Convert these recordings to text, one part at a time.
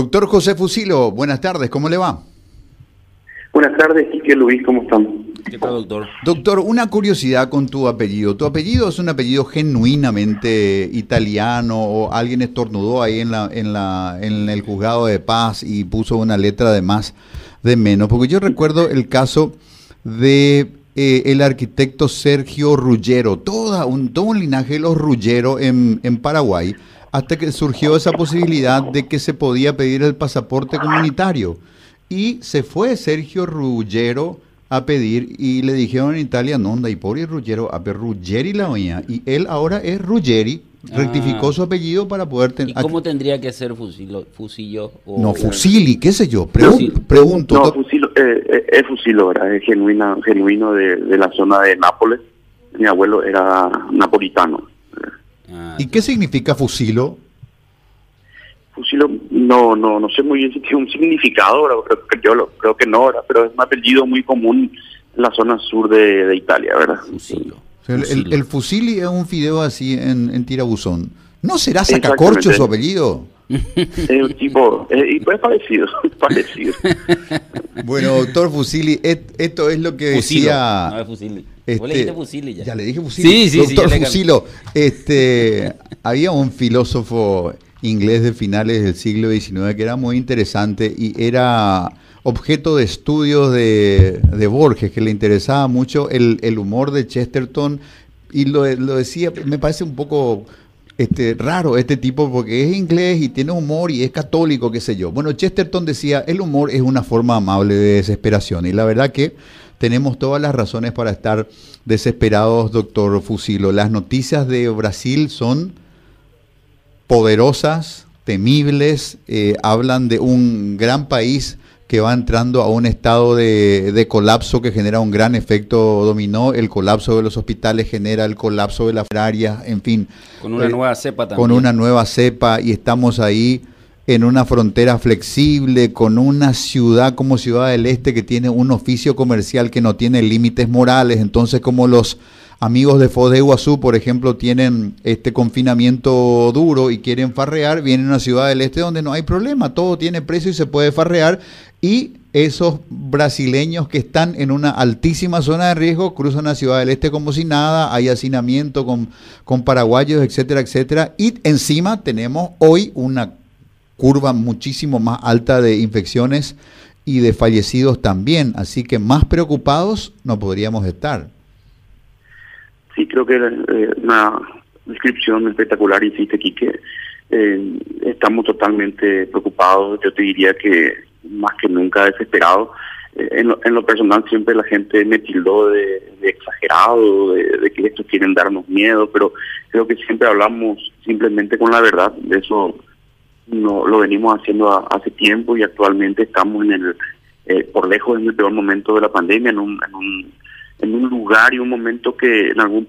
Doctor José Fusilo, buenas tardes, ¿cómo le va? Buenas tardes, Quique Luis, ¿cómo están? ¿Qué tal, doctor? Doctor, una curiosidad con tu apellido. ¿Tu apellido es un apellido genuinamente italiano o alguien estornudó ahí en, la, en, la, en el juzgado de paz y puso una letra de más de menos? Porque yo recuerdo el caso de eh, el arquitecto Sergio Ruggero, toda un, todo un linaje de los Ruggero en, en Paraguay, hasta que surgió esa posibilidad de que se podía pedir el pasaporte comunitario. Y se fue Sergio Ruggero a pedir y le dijeron en Italia, no, y por Ruggero, a ver, Ruggeri la oía. Y él ahora es Ruggeri, rectificó Ah. su apellido para poder ¿Y tener... cómo tendría que ser fusilo, fusillo? O, No, Fusili, qué sé yo. Pregun- Fusil. pregunto. No, Fusilo, eh, eh, es Fusilo, ¿verdad? Es genuino, genuino de, de la zona de Nápoles. Mi abuelo era napolitano. Ah, ¿Y qué significa fusilo? Fusilo, no, no, no sé muy bien si tiene un significado, ¿verdad? Creo, que yo lo- creo que no, ¿verdad? Pero es un apellido muy común en la zona sur de, de Italia, ¿verdad? Fusillo. O sea, el, el, Fusilo. el fusili es un fideo así en, en tirabuzón. ¿No será sacacorcho su apellido? Es un tipo, eh, y pues parecido, parecido. Bueno, doctor Fusili, et- esto es lo que Fusilo. decía... No, es fusili. este, Vos le dijiste fusili ya. Ya le dije Fusili. Sí, sí, sí, Doctor ya le- Fusilo, este, había un filósofo inglés de finales del siglo XIX que era muy interesante y era objeto de estudios de, de Borges, que le interesaba mucho el, el humor de Chesterton y lo, lo decía, me parece un poco este, raro este tipo porque es inglés y tiene humor y es católico, qué sé yo. Bueno, Chesterton decía, el humor es una forma amable de desesperación y la verdad que tenemos todas las razones para estar desesperados, doctor Fusilo. Las noticias de Brasil son poderosas, temibles, eh, hablan de un gran país que va entrando a un estado de, de colapso que genera un gran efecto dominó, el colapso de los hospitales genera el colapso de las áreas, en fin. Con una Eh, nueva cepa también. Con una nueva cepa y estamos ahí en una frontera flexible, con una ciudad como Ciudad del Este que tiene un oficio comercial que no tiene límites morales, entonces como los amigos de Foz de Iguazú, por ejemplo, tienen este confinamiento duro y quieren farrear, vienen a Ciudad del Este donde no hay problema, todo tiene precio y se puede farrear y esos brasileños que están en una altísima zona de riesgo cruzan a Ciudad del Este como si nada, hay hacinamiento con, con paraguayos, etcétera, etcétera. Y encima tenemos hoy una curva muchísimo más alta de infecciones y de fallecidos también, así que más preocupados no podríamos estar. Sí, creo que eh, una descripción espectacular, insiste Quique. Eh, estamos totalmente preocupados, yo te diría que más que nunca desesperados. Eh, en, lo, en, lo, personal siempre la gente me tildó de, de exagerado, de, que estos quieren darnos miedo, pero creo que siempre hablamos simplemente con la verdad. De eso no lo venimos haciendo hace tiempo y actualmente estamos en el, eh, por lejos en el peor momento de la pandemia, en un, en un en un lugar y un momento que en algún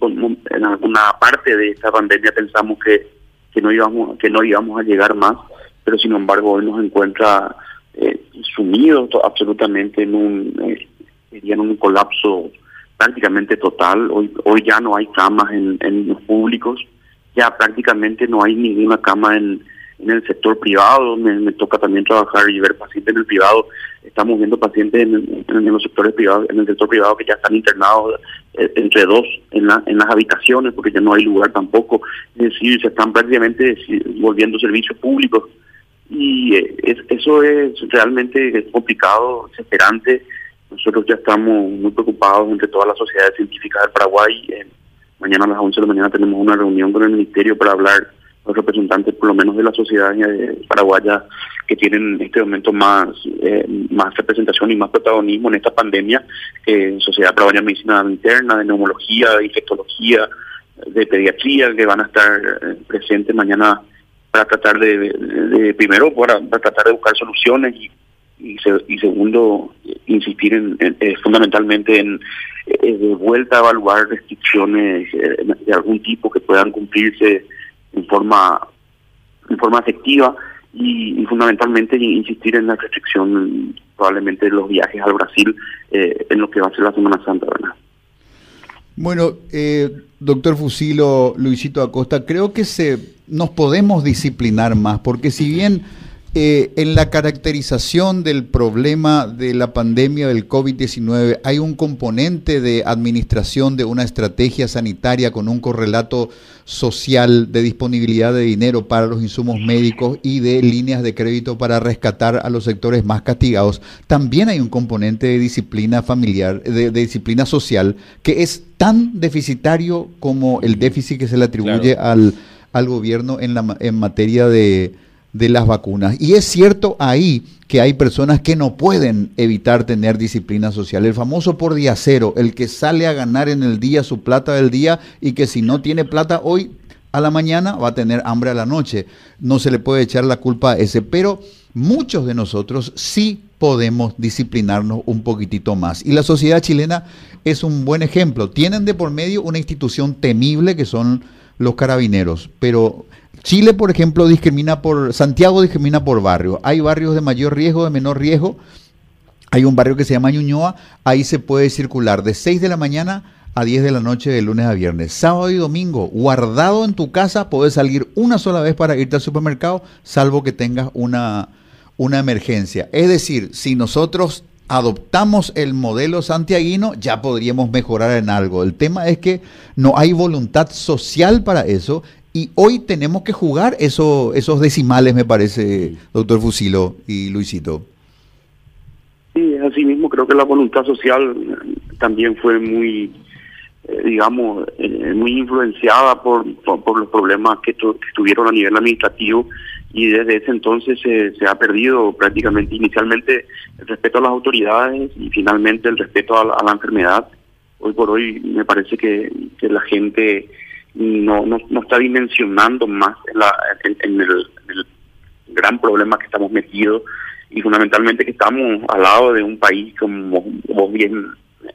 en alguna parte de esta pandemia pensamos que, que no íbamos que no íbamos a llegar más pero sin embargo hoy nos encuentra eh, sumidos absolutamente en un eh, en un colapso prácticamente total hoy hoy ya no hay camas en, en los públicos ya prácticamente no hay ninguna cama en en el sector privado, me, me, toca también trabajar y ver pacientes en el privado. Estamos viendo pacientes en, en, en, los sectores privados, en el sector privado que ya están internados eh, entre dos en, la, en las habitaciones porque ya no hay lugar tampoco. Es decir, se están prácticamente volviendo servicios públicos y eh, es, eso es realmente complicado, desesperante. Nosotros ya estamos muy preocupados entre todas las sociedades científicas del Paraguay. Mañana a las 11 de la mañana tenemos una reunión con el Ministerio para hablar los representantes por lo menos de la sociedad eh, paraguaya que tienen en este momento más eh, más representación y más protagonismo en esta pandemia eh, sociedad paraguaya de medicina interna de neumología de infectología de pediatría que van a estar eh, presentes mañana para tratar de, de, primero para, tratar de buscar soluciones y y, se, y segundo insistir en, en fundamentalmente en de vuelta a evaluar restricciones eh, de algún tipo que puedan cumplirse en forma en forma efectiva y, y, fundamentalmente insistir en la restricción probablemente de los viajes al Brasil eh, en lo que va a ser la Semana Santa, ¿verdad? Bueno, eh, doctor Fusilo, Luisito Acosta, creo que se nos podemos disciplinar más, porque si bien eh, en la caracterización del problema de la pandemia del COVID-19 hay un componente de administración de una estrategia sanitaria con un correlato social de disponibilidad de dinero para los insumos médicos y de líneas de crédito para rescatar a los sectores más castigados. También hay un componente de disciplina familiar, de, disciplina social, que es tan deficitario como el déficit que se le atribuye al, al gobierno en, la, en materia de de las vacunas. Y es cierto ahí que hay personas que no pueden evitar tener disciplina social. El famoso por día cero, el que sale a ganar en el día su plata del día y que si no tiene plata hoy a la mañana va a tener hambre a la noche. No se le puede echar la culpa a ese, pero muchos de nosotros sí podemos disciplinarnos un poquitito más. Y la sociedad chilena es un buen ejemplo. Tienen de por medio una institución temible que son los carabineros, pero Chile, por ejemplo, discrimina por, Santiago discrimina por barrio. Hay barrios de mayor riesgo, de menor riesgo. Hay un barrio que se llama Ñuñoa, ahí se puede circular de 6 de la mañana a 10 de la noche de lunes a viernes. Sábado y domingo, guardado en tu casa, puedes salir una sola vez para irte al supermercado, salvo que tengas una, una emergencia. Es decir, si nosotros adoptamos el modelo santiaguino, ya podríamos mejorar en algo. El tema es que no hay voluntad social para eso y hoy tenemos que jugar eso, esos decimales, me parece, doctor Fusilo y Luisito. Sí, así mismo creo que la voluntad social también fue muy, eh, digamos, eh, muy influenciada por, por, los problemas que, tuvieron a nivel administrativo y desde ese entonces se, ha perdido prácticamente inicialmente el respeto a las autoridades y finalmente el respeto a la, enfermedad. Hoy por hoy me parece que, que la gente no, no, no está dimensionando más en, la, en, el, gran problema que estamos metidos y fundamentalmente que estamos al lado de un país, como vos bien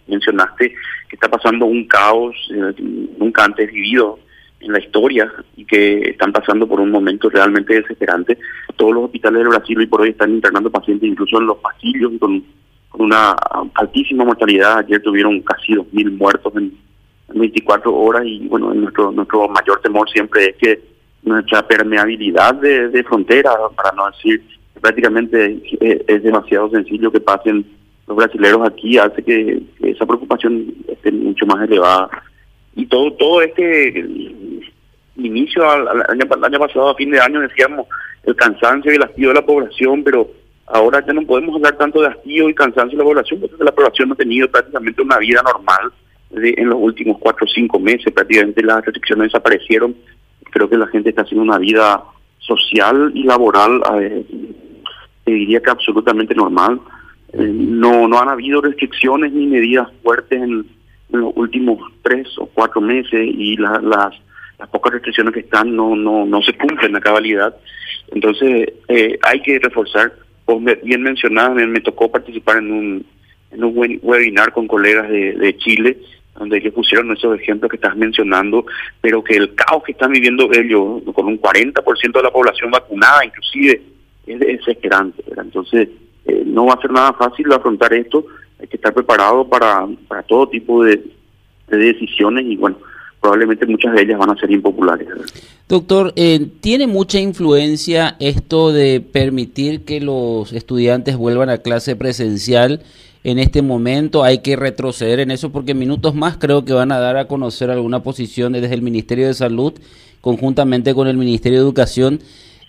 mencionaste, que está pasando un caos eh, nunca antes vivido en la historia y que están pasando por un momento realmente desesperante. Todos los hospitales del Brasil hoy por hoy están internando pacientes incluso en los pasillos con, con una altísima mortalidad. Ayer tuvieron casi 2.000 muertos en, 24 horas y bueno, nuestro nuestro mayor temor siempre es que nuestra permeabilidad de, de frontera, para no decir prácticamente es, demasiado sencillo que pasen los brasileños aquí, hace que, esa preocupación esté mucho más elevada. Y todo todo este inicio al, año, año pasado, a fin de año, decíamos el cansancio y el hastío de la población, pero ahora ya no podemos hablar tanto de hastío y cansancio de la población, porque la población no ha tenido prácticamente una vida normal en los últimos cuatro o cinco meses prácticamente las restricciones desaparecieron. Creo que la gente está haciendo una vida social y laboral, eh, te diría que absolutamente normal. Eh, no, no han habido restricciones ni medidas fuertes en, los últimos tres o cuatro meses y las, las pocas restricciones que están no, no, no se cumplen a cabalidad. Entonces eh, hay que reforzar. Vos bien mencionada, me, tocó participar en un, en un webinar con colegas de, de Chile donde ellos pusieron esos ejemplos que estás mencionando, pero que el caos que están viviendo ellos, con un 40% de la población vacunada inclusive, es desesperante. Entonces, eh, no va a ser nada fácil afrontar esto, hay que estar preparado para, para todo tipo de, decisiones y bueno, probablemente muchas de ellas van a ser impopulares. Doctor, eh, ¿tiene mucha influencia esto de permitir que los estudiantes vuelvan a clase presencial? En este momento. Hay que retroceder en eso porque minutos más creo que van a dar a conocer alguna posición desde el Ministerio de Salud, conjuntamente con el Ministerio de Educación,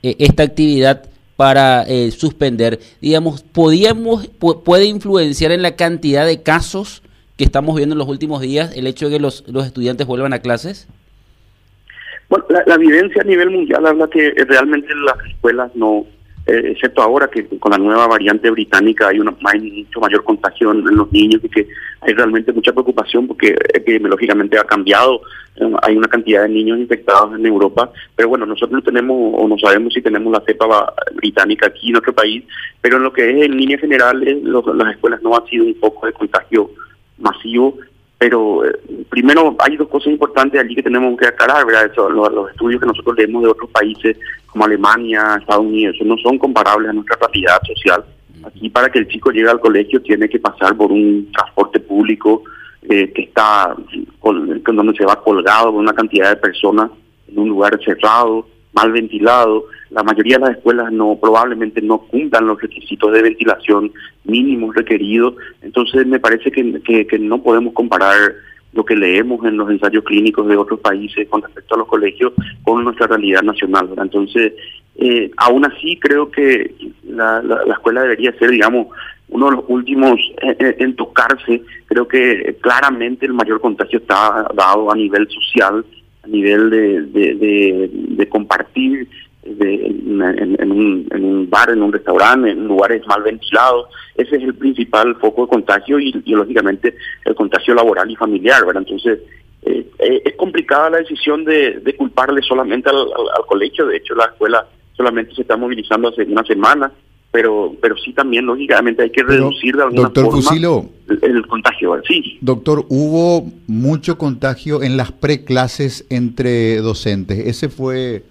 eh, esta actividad para eh, suspender. Digamos, podíamos, puede influenciar en la cantidad de casos que estamos viendo en los últimos días el hecho de que los, los estudiantes vuelvan a clases? Bueno, la, la evidencia a nivel mundial habla que realmente las escuelas no, eh, excepto ahora que con la nueva variante británica hay, una, mucho mayor contagio en, los niños y que hay realmente mucha preocupación porque epidemiológicamente ha cambiado, eh, hay una cantidad de niños infectados en Europa, pero bueno, nosotros no tenemos o no sabemos si tenemos la cepa británica aquí en nuestro país, pero en lo que es en líneas generales las escuelas no ha sido un foco de contagio masivo pero eh, primero hay dos cosas importantes allí que tenemos que aclarar, ¿verdad? los, estudios que nosotros leemos de otros países como Alemania, Estados Unidos, no son comparables a nuestra realidad social. Aquí para que el chico llegue al colegio tiene que pasar por un transporte público eh, que está con, donde se va colgado con una cantidad de personas en un lugar cerrado, mal ventilado. La mayoría de las escuelas no probablemente no cumplan los requisitos de ventilación mínimos requeridos. Entonces me parece que, que, no podemos comparar lo que leemos en los ensayos clínicos de otros países con respecto a los colegios con nuestra realidad nacional. Entonces, eh, aún así creo que la, la, escuela debería ser, digamos, uno de los últimos en, tocarse. Creo que claramente el mayor contagio está dado a nivel social, nivel de, de, compartir en, un, bar, en un restaurante, en lugares mal ventilados. Ese es el principal foco de contagio y, lógicamente el contagio laboral y familiar. ¿verdad? Entonces, eh, eh, es complicada la decisión de, culparle solamente al, colegio. De hecho, la escuela solamente se está movilizando hace una semana pero pero sí también lógicamente hay que reducir de alguna doctor Fusilo, el, contagio sí. Doctor hubo mucho contagio en las preclases entre docentes ese fue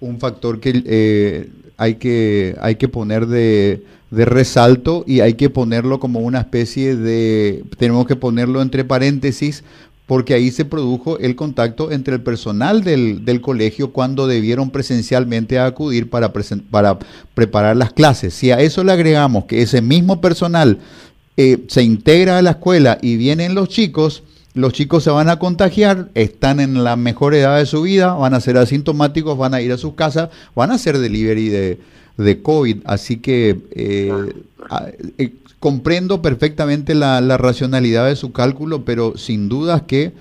un factor que eh, hay que hay que poner de, de resalto y hay que ponerlo como una especie de tenemos que ponerlo entre paréntesis porque ahí se produjo el contacto entre el personal del, del colegio cuando debieron presencialmente acudir para, para preparar las clases. Si a eso le agregamos que ese mismo personal eh, se integra a la escuela y vienen los chicos, los chicos se van a contagiar, están en la mejor edad de su vida, van a ser asintomáticos, van a ir a sus casas, van a hacer delivery de, de COVID. Así que eh, eh, comprendo perfectamente la, racionalidad de su cálculo, pero sin dudas que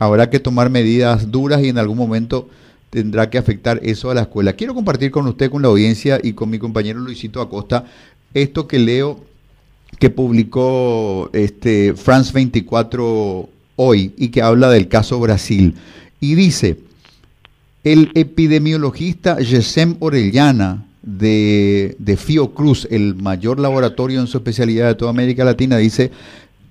habrá que tomar medidas duras y en algún momento tendrá que afectar eso a la escuela. Quiero compartir con usted, con la audiencia y con mi compañero Luisito Acosta, esto que leo que publicó este France 24 hoy y que habla del caso Brasil. Y dice, el epidemiologista Gesem Orellana, de, de Fiocruz, el mayor laboratorio en su especialidad de toda América Latina, dice,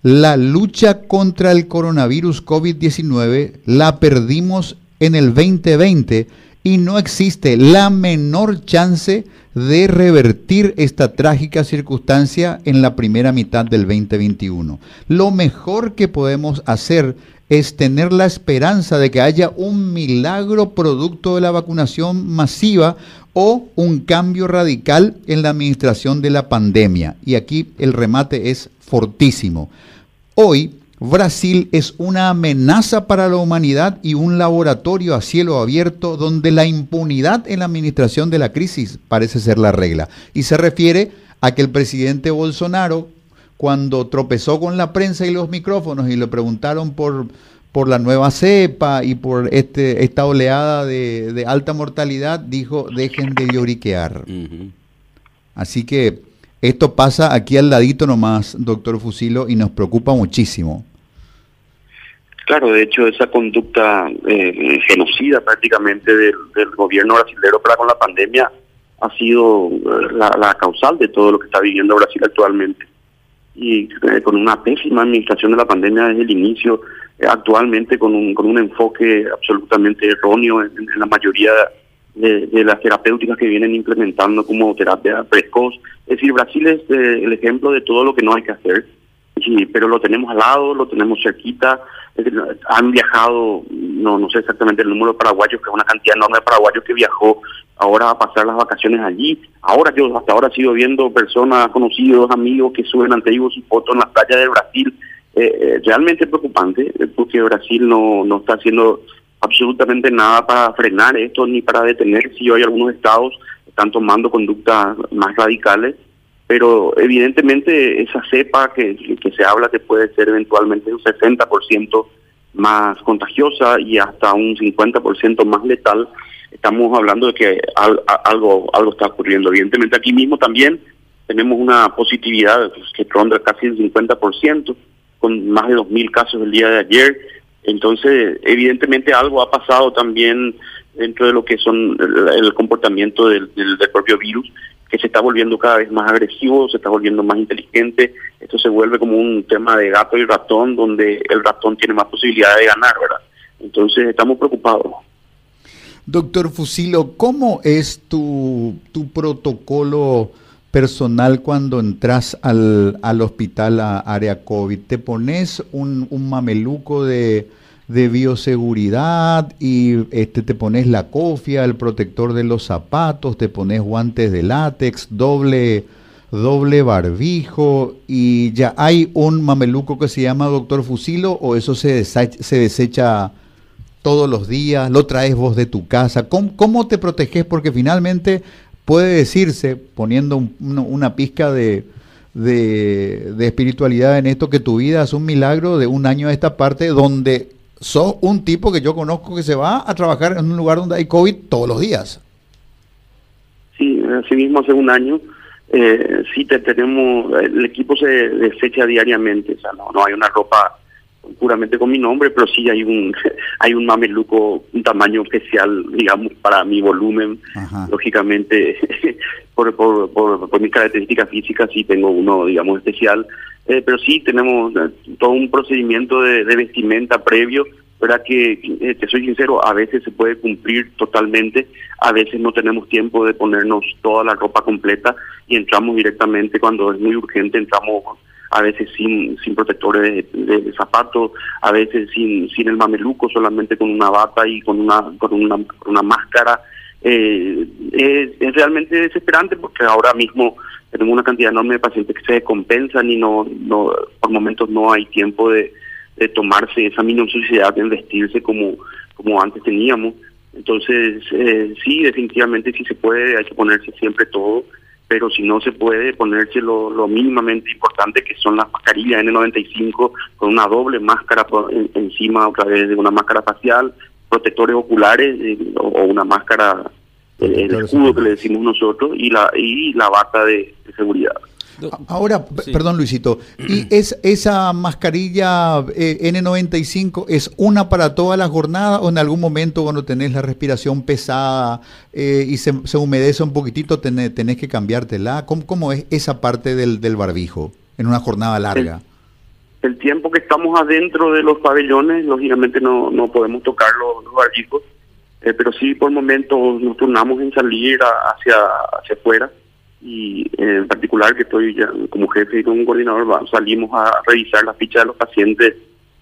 la lucha contra el coronavirus COVID-19 la perdimos en el 2020 y no existe la menor chance de revertir esta trágica circunstancia en la primera mitad del 2021. Lo mejor que podemos hacer es tener la esperanza de que haya un milagro producto de la vacunación masiva o un cambio radical en la administración de la pandemia. Y aquí el remate es fortísimo. Hoy Brasil es una amenaza para la humanidad y un laboratorio a cielo abierto donde la impunidad en la administración de la crisis parece ser la regla. Y se refiere a que el presidente Bolsonaro, cuando tropezó con la prensa y los micrófonos y le preguntaron por, por la nueva cepa y por este, esta oleada de, alta mortalidad, dijo, dejen de lloriquear. Así que esto pasa aquí al ladito nomás, doctor Fusilo, y nos preocupa muchísimo. Claro, de hecho, esa conducta eh, genocida prácticamente del, gobierno brasileño para con la pandemia ha sido eh, la causal de todo lo que está viviendo Brasil actualmente y eh, con una pésima administración de la pandemia desde el inicio, eh, actualmente con un, con un enfoque absolutamente erróneo en, la mayoría de, las terapéuticas que vienen implementando como terapia precoz. Es decir, Brasil es el ejemplo de todo lo que no hay que hacer, pero lo tenemos al lado, lo tenemos cerquita, han viajado, no, no sé exactamente el número de paraguayos, que es una cantidad enorme de paraguayos que viajó ahora a pasar las vacaciones allí. Ahora yo hasta ahora sigo viendo personas, conocidos, amigos que suben ante ellos sus fotos en las playas de Brasil. Eh, eh, realmente preocupante eh, porque Brasil no, no está haciendo absolutamente nada para frenar esto ni para detener si hoy algunos estados están tomando conductas más radicales pero evidentemente esa cepa que, se habla que puede ser eventualmente un 60% más contagiosa y hasta un 50% más letal, estamos hablando de que algo algo está ocurriendo. Evidentemente aquí mismo también tenemos una positividad que ronda casi el 50%, con más de 2.000 casos el día de ayer. Entonces, evidentemente algo ha pasado también dentro de lo que son el, comportamiento del propio virus que se está volviendo cada vez más agresivo, se está volviendo más inteligente. Esto se vuelve como un tema de gato y ratón, donde el ratón tiene más posibilidades de ganar, ¿verdad? Entonces estamos preocupados. Doctor Fusilo, ¿cómo es tu, tu protocolo personal cuando entras al, al hospital a área COVID? ¿Te pones un, un mameluco de, de bioseguridad y este te pones la cofia, el protector de los zapatos, te pones guantes de látex, doble doble barbijo y ya hay un mameluco que se llama doctor Fusilo o eso se desecha, se desecha todos los días, lo traes vos de tu casa, ¿cómo, te proteges? Porque finalmente puede decirse, poniendo una pizca de, de, de, espiritualidad en esto, que tu vida es un milagro de un año a esta parte donde sos un tipo que yo conozco que se va a trabajar en un lugar donde hay COVID todos los días. Sí, así mismo hace un año. Eh, sí, te tenemos, el equipo se desecha diariamente, o sea, no, no hay una ropa puramente con mi nombre, pero sí hay un hay un mameluco, un tamaño especial, digamos, para mi volumen. Lógicamente, por, por, por, por mis características físicas, sí tengo uno, digamos, especial. Eh, pero sí tenemos eh, todo un procedimiento de, vestimenta previo, ¿verdad? Que, eh, te soy sincero, a veces se puede cumplir totalmente, a veces no tenemos tiempo de ponernos toda la ropa completa y entramos directamente cuando es muy urgente, entramos a veces sin, sin protectores de, zapatos, a veces sin, sin el mameluco, solamente con una bata y con una, con una, una máscara. Eh, es, es, realmente desesperante porque ahora mismo tenemos una cantidad enorme de pacientes que se compensan y no, no por momentos no hay tiempo de, de tomarse esa minuciosidad en vestirse como, como antes teníamos. Entonces, eh, sí, definitivamente si se puede, hay que ponerse siempre todo, pero si no se puede, ponerse lo, lo mínimamente importante que son las mascarillas N95 con una doble máscara encima otra vez de una máscara facial, protectores oculares eh, o, una máscara el, escudo que le decimos nosotros y la y la bata de, seguridad. Ahora, perdón Luisito, ¿y es esa mascarilla eh, N95 es una para toda la jornada o en algún momento cuando tenés la respiración pesada eh, y se, se, humedece un poquitito tenés, tenés que cambiártela? ¿Cómo, ¿Cómo, es esa parte del, del barbijo en una jornada larga? El, el, tiempo que estamos adentro de los pabellones, lógicamente no, no podemos tocar los, los barbijos eh, pero sí por momentos nos turnamos en salir hacia hacia afuera y eh, en particular que estoy ya como jefe y como coordinador salimos a revisar la ficha de los pacientes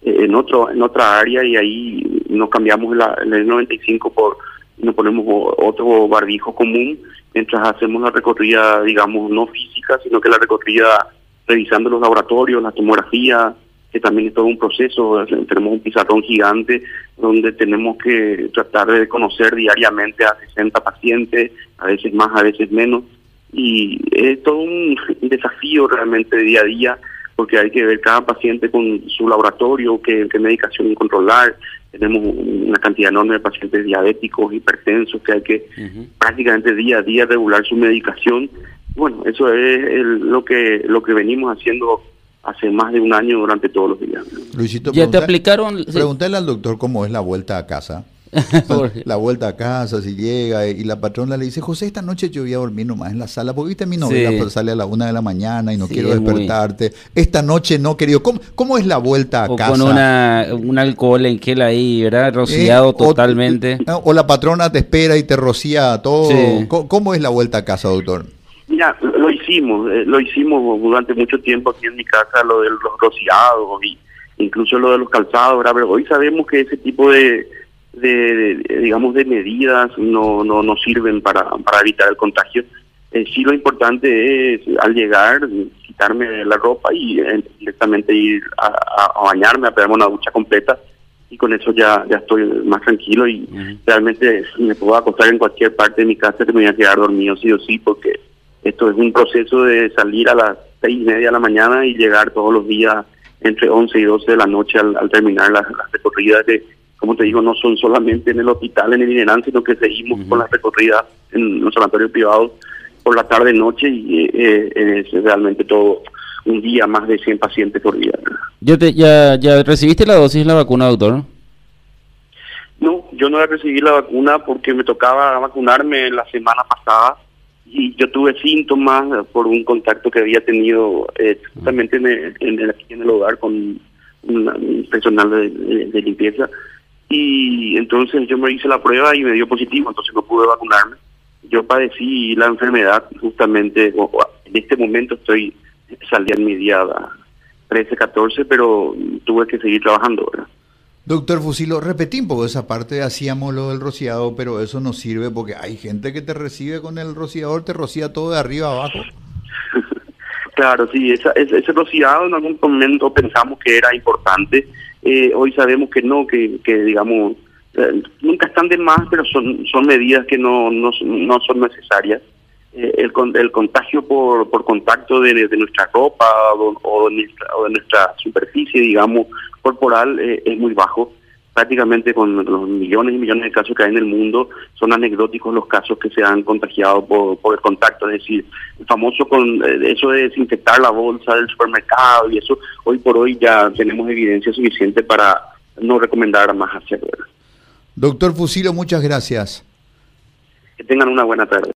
eh, en otro en otra área y ahí nos cambiamos la, el 95 por nos ponemos otro barbijo común mientras hacemos la recorrida digamos no física sino que la recorrida revisando los laboratorios la tomografía que también es todo un proceso. Tenemos un pizarrón gigante donde tenemos que tratar de conocer diariamente a 60 pacientes, a veces más, a veces menos. Y es todo un desafío realmente día a día porque hay que ver cada paciente con su laboratorio, qué, medicación controlar. Tenemos una cantidad enorme de pacientes diabéticos, hipertensos, que hay que prácticamente día a día regular su medicación. Bueno, eso es lo que lo que venimos haciendo hace más de un año durante todos los días. Luisito, ¿ya te aplicaron? Pregúntale al doctor cómo es la vuelta a casa. la vuelta a casa, si llega, y la patrona le dice, José, esta noche yo voy a dormir nomás en la sala, porque viste mi novela, pues sale a la una de la mañana y no quiero despertarte. Esta noche no, querido. ¿Cómo, ¿Cómo, es la vuelta a casa? Con una, un alcohol en gel ahí, ¿verdad? Rociado eh, totalmente. O, la patrona te espera y te rocía todo. ¿Cómo es la vuelta a casa, doctor? Mira, lo hicimos, eh, lo hicimos durante mucho tiempo aquí en mi casa, lo de los rociados y incluso lo de los calzados, Pero hoy sabemos que ese tipo de, de, digamos, de medidas no, no, no sirven para, para evitar el contagio. Eh, sí lo importante es al llegar quitarme la ropa y eh, directamente ir a, bañarme, a pegarme una ducha completa. Y con eso ya ya estoy más tranquilo y realmente me puedo acostar en cualquier parte de mi casa que me voy a quedar dormido sí o sí porque esto es un proceso de salir a las seis y media de la mañana y llegar todos los días entre 11 y 12 de la noche al, terminar las, recorridas que, como te digo, no son solamente en el hospital, en el INERAN, sino que seguimos con las recorridas en los sanatorios privados por la tarde-noche y eh, eh, es realmente todo un día más de 100 pacientes por día. Yo te, ya, ¿Ya recibiste la dosis de la vacuna, doctor? No, yo no recibí la vacuna porque me tocaba vacunarme la semana pasada y yo tuve síntomas por un contacto que había tenido eh, justamente en el, en, el, en el hogar con un personal de, limpieza y entonces yo me hice la prueba y me dio positivo, entonces no pude vacunarme. Yo padecí la enfermedad justamente, en este momento estoy, salí mi día 13, 14, pero tuve que seguir trabajando. Doctor Fusilo, repetí un poco esa parte, hacíamos lo del rociado, pero eso no sirve porque hay gente que te recibe con el rociador, te rocía todo de arriba abajo. claro, sí, esa, ese, rociado en algún momento pensamos que era importante, eh, hoy sabemos que no, que, que digamos, eh, nunca están de más, pero son, son medidas que no, no, no son necesarias. Eh, el, el contagio por, por contacto de, de nuestra ropa o, o, de nuestra, o de nuestra superficie, digamos, corporal eh, es muy bajo. Prácticamente con los millones y millones de casos que hay en el mundo, son anecdóticos los casos que se han contagiado por, por el contacto. Es decir, el famoso con eh, eso de desinfectar la bolsa del supermercado y eso, hoy por hoy ya tenemos evidencia suficiente para no recomendar más hacerlo. Doctor Fusilo, muchas gracias. Que tengan una buena tarde.